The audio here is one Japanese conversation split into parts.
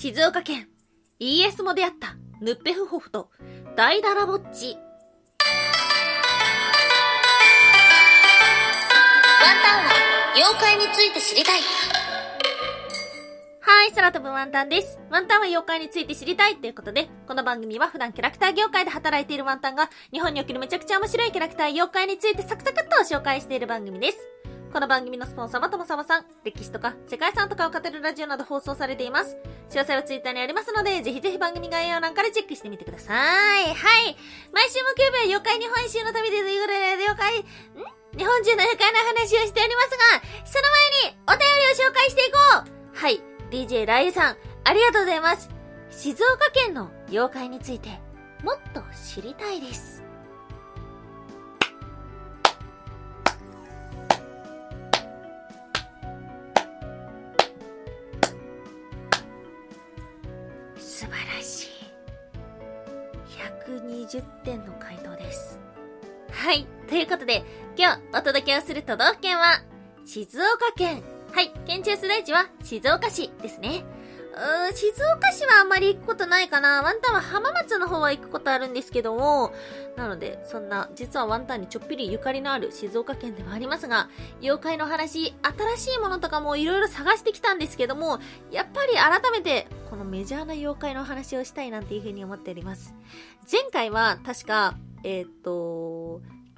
静岡県 ES も出会ったヌッペフホフとダイダラボッチ。ワンタンは妖怪について知りたい。はい、空飛ぶワンタンです。ワンタンは妖怪について知りたいということで、この番組は普段キャラクター業界で働いているワンタンが、日本におけるめちゃくちゃ面白いキャラクター妖怪についてサクサクっと紹介している番組です。この番組のスポンサーはともさまさん、歴史とか世界遺産とかを語るラジオなど放送されています。詳細はツイッターにありますので、ぜひぜひ番組概要欄からチェックしてみてください。はい。毎週木曜日は妖怪日本一周の旅でということで、妖怪、ん？日本中の妖怪の話をしておりますが、その前にお便りを紹介していこうはい。DJ ライさん、ありがとうございます。静岡県の妖怪について、もっと知りたいです。120点の回答です。はい。ということで、今日お届けをする都道府県は、静岡県。はい。県中世代地は静岡市ですね。うー静岡市はあんまり行くことないかな。ワンタンは浜松の方は行くことあるんですけども、なので、そんな、実はワンタンにちょっぴりゆかりのある静岡県ではありますが、妖怪の話、新しいものとかもいろいろ探してきたんですけども、やっぱり改めて、このメジャーな妖怪の話をしたいなんていうふうに思っております。前回は、確か、えっ、と、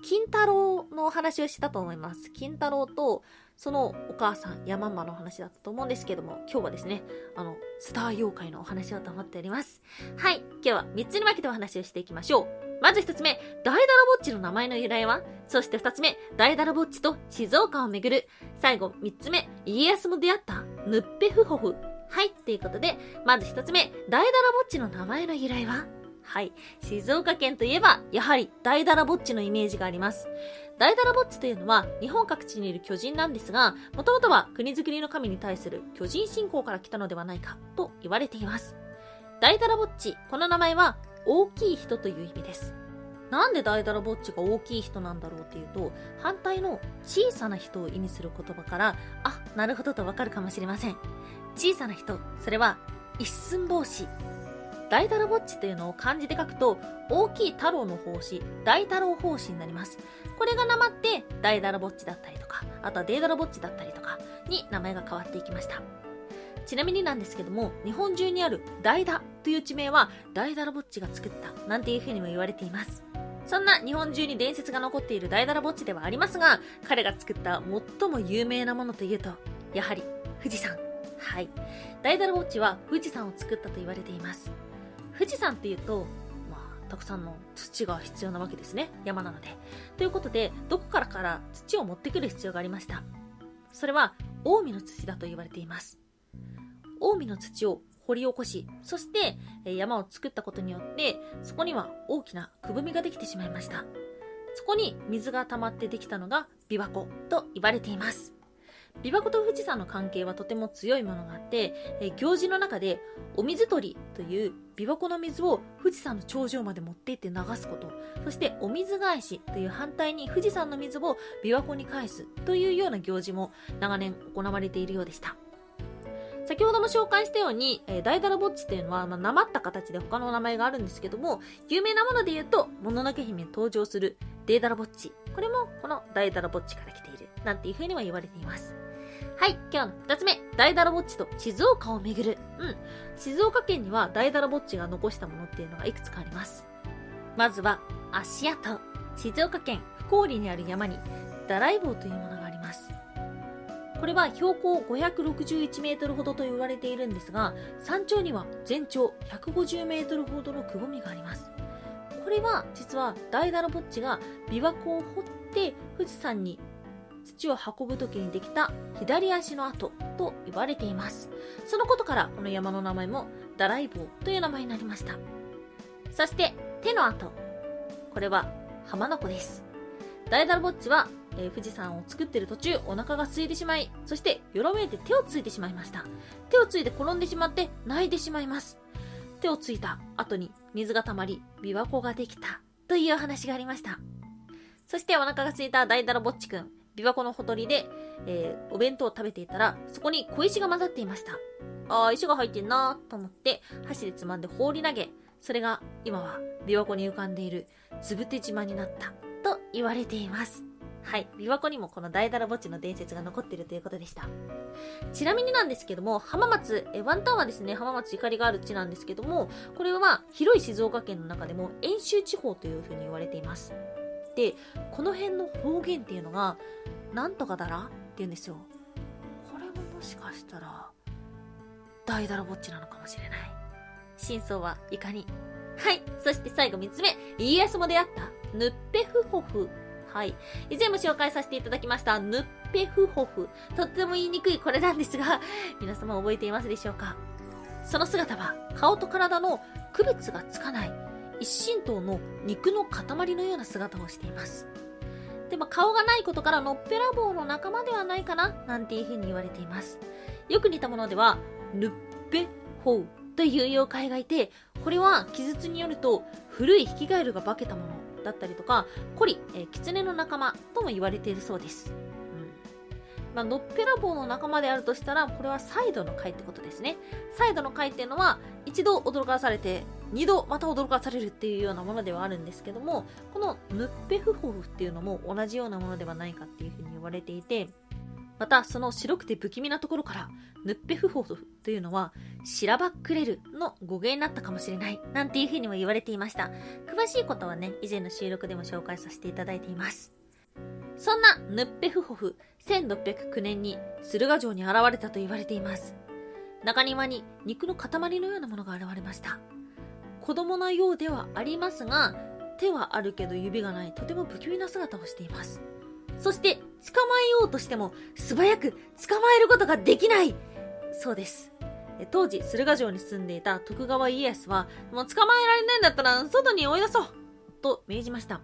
金太郎のお話をしたと思います。金太郎と、そのお母さん、ヤマンマの話だったと思うんですけども、今日はですね、あの、スター妖怪のお話をと思っております。はい、今日は3つに分けてお話をしていきましょう。まず1つ目、ダイダラボッチの名前の由来は？そして2つ目、ダイダラボッチと静岡をめぐる。最後、3つ目、家康も出会ったヌッペフホフ。はい、ということで、まず1つ目、ダイダラボッチの名前の由来は？はい。静岡県といえば、やはり大ダラぼっちのイメージがあります。大ダラぼっちというのは、日本各地にいる巨人なんですが、もともとは国づくりの神に対する巨人信仰から来たのではないか、と言われています。大ダラぼっち、この名前は、大きい人という意味です。なんで大ダラぼっちが大きい人なんだろうっていうと、反対の小さな人を意味する言葉から、あ、なるほどとわかるかもしれません。小さな人、それは一寸法師大太郎ぼっちというのを漢字で書くと、大きい太郎の胞子、大太郎胞子になります。これがなまって、大太郎ぼっちだったりとか、あとはデーダラぼっちだったりとかに名前が変わっていきました。ちなみになんですけども、日本中にある大田という地名は、大太郎ぼっちが作ったなんていう風にも言われています。そんな日本中に伝説が残っている大太郎ぼっちではありますが、彼が作った最も有名なものというと、やはり富士山。はい。大太郎ぼっちは富士山を作ったと言われています。富士山っていうと、まあ、たくさんの土が必要なわけですね。山なので。ということで、どこからから土を持ってくる必要がありました。それは、近江の土だと言われています。近江の土を掘り起こし、そして山を作ったことによって、そこには大きなくぼみができてしまいました。そこに水が溜まってできたのが琵琶湖と言われています。琵琶湖と富士山の関係はとても強いものがあって、え行事の中でお水取りという琵琶湖の水を富士山の頂上まで持っていって流すこと、そしてお水返しという反対に富士山の水を琵琶湖に返すというような行事も長年行われているようでした。先ほども紹介したように、えー、ダイダラぼっちっていうのは、まあ、なまった形で他の名前があるんですけども、有名なもので言うと、もののけ姫に登場するデーダラぼっち。これもこのダイダラぼっちから来ている。なんていう風には言われています。はい、今日の二つ目、大ダラぼっちと静岡をめぐる。うん。静岡県には大ダラぼっちが残したものっていうのがいくつかあります。まずは、足跡。静岡県福郡にある山に、ダライ棒というものがあります。これは標高561メートルほどと言われているんですが、山頂には全長150メートルほどのくぼみがあります。これは実は大ダラぼっちが琵琶湖を掘って富士山に土を運ぶ時にできた左足の跡と言われています。そのことからこの山の名前もダライボウという名前になりました。そして手の跡。これは浜名湖です。ダイダルボッチは、えー、富士山を作ってる途中お腹が空いてしまい、そしてよろめいて手をついてしまいました。手をついて転んでしまって泣いてしまいます。手をついた後に水が溜まり、琵琶湖ができたという話がありました。そしてお腹が空いたダイダルボッチくん。琵琶湖のほとりで、えー、お弁当を食べていたら、そこに小石が混ざっていました。あー、石が入ってんなと思って、箸でつまんで放り投げ、それが今は琵琶湖に浮かんでいるつぶて島になったと言われています。はい。琵琶湖にもこの大だらぼっちの伝説が残っているということでした。ちなみになんですけども、浜松、えワンタンはですね、浜松ゆかりがある地なんですけども、これは広い静岡県の中でも遠州地方というふうに言われています。で、この辺の方言っていうのが、なんとかだら？って言うんですよ。これももしかしたら、大だらぼっちなのかもしれない。真相はいかに？はい。そして最後3つ目。家康も出会った、ヌッペフホフ。はい。以前も紹介させていただきました、ヌッペフホフ。とっても言いにくいこれなんですが、皆様覚えていますでしょうか？その姿は、顔と体の区別がつかない、一神刀の肉の塊のような姿をしています。でも顔がないことからのっぺらぼうの仲間ではないかななんていう風に言われています。よく似たものでは、ヌッペホウという妖怪がいて、これは記述によると古いヒキガエルが化けたものだったりとか、コリ、えー、キツネの仲間とも言われているそうです。まあ、のっぺらぼうの仲間であるとしたら、これはサイドの貝ってことですね。サイドの貝っていうのは、一度驚かされて、二度また驚かされるっていうようなものではあるんですけども、このヌッペフホフっていうのも同じようなものではないかっていうふうに言われていて、またその白くて不気味なところから、ヌッペフホフというのは、シラバックレルの語源になったかもしれない、なんていうふうにも言われていました。詳しいことはね、以前の収録でも紹介させていただいています。そんなヌッペフホフ、1609年に駿河城に現れたと言われています。中庭に肉の塊のようなものが現れました。子供のようではありますが、手はあるけど指がない、とても不気味な姿をしています。そして、捕まえようとしても、素早く捕まえることができないそうです。当時、駿河城に住んでいた徳川家康は、もう捕まえられないんだったら、外に追い出そうと命じました。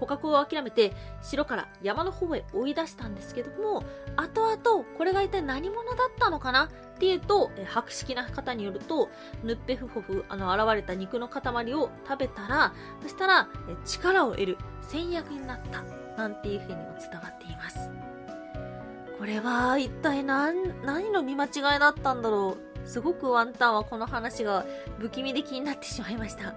捕獲を諦めて、城から山の方へ追い出したんですけども、後々、これが一体何者だったのかなっていうと、え博識な方によると、ヌッペフホフ、あの、現れた肉の塊を食べたら、そしたら、え力を得る戦略になった。なんていう風にも伝わっています。これは一体何、何の見間違いだったんだろう。すごくワンタンはこの話が不気味で気になってしまいました。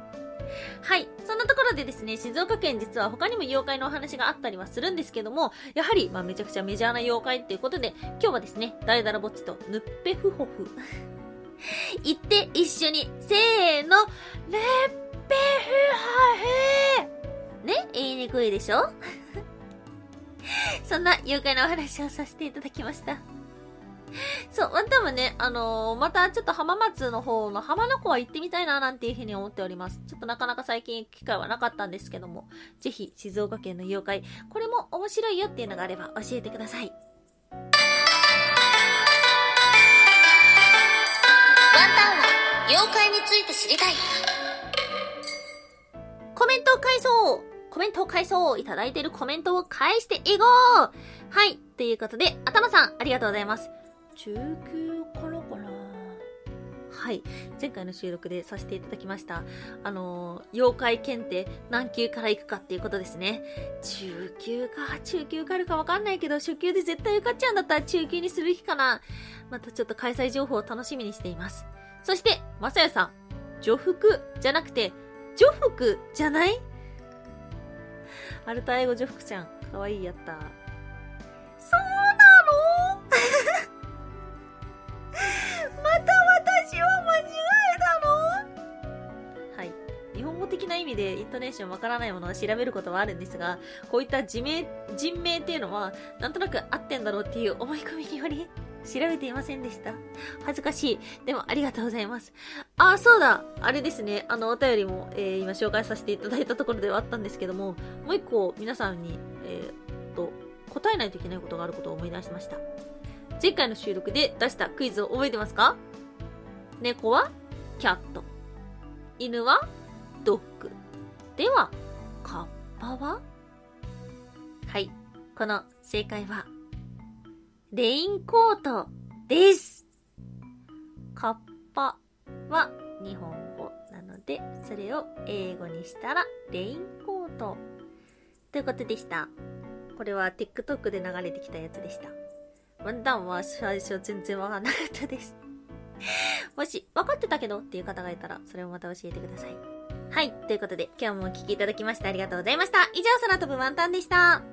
はい。そんなところでですね、静岡県実は他にも妖怪のお話があったりはするんですけども、やはり、まあめちゃくちゃメジャーな妖怪っていうことで、今日はですね、ダイダラボッチとヌッペフホフ。言 って一緒に、せーの、ヌッペフホフね？言いにくいでしょ？そんな妖怪のお話をさせていただきました。そう、ワンタンはね、あのーまたちょっと浜松の方の浜名湖は行ってみたいななんていうふうに思っております。ちょっとなかなか最近行く機会はなかったんですけども、ぜひ静岡県の妖怪、これも面白いよっていうのがあれば教えてください。ワンタンは妖怪について知りたい。コメントを返そうコメントを返そういただいているコメントを返していこうはい。ということで、頭さん、ありがとうございます。中級からかな？はい。前回の収録でさせていただきました。あの妖怪検定何級から行くかっていうことですね。中級か、中級かあるかわかんないけど、初級で絶対受かっちゃうんだったら中級にする日かな。またちょっと開催情報を楽しみにしています。そして、まさやさん、女服じゃなくて、女服じゃない？アルタ英語女服ちゃん。かわいいやった。そう味でイントネーションわからないものは調べることはあるんですが、こういった人名、人名っていうのは、なんとなく合ってんだろうっていう思い込みにより、調べていませんでした？恥ずかしい。でもありがとうございます。あ、そうだ。あれですね。あの、お便りも、えー今紹介させていただいたところではあったんですけども、もう一個皆さんに、えーっと、答えないといけないことがあることを思い出しました。前回の収録で出したクイズを覚えてますか？猫は？キャット。犬は？ドッグ。では、カッパは？はい。この正解は、レインコートです。カッパは日本語なので、それを英語にしたら、レインコート。ということでした。これは TikTok で流れてきたやつでした。ワンタンは最初全然わかんなかったです。もし、分かってたけどっていう方がいたら、それをまた教えてください。はい。ということで、今日もお聴きいただきましてありがとうございました。以上、空飛ぶワンタンでした。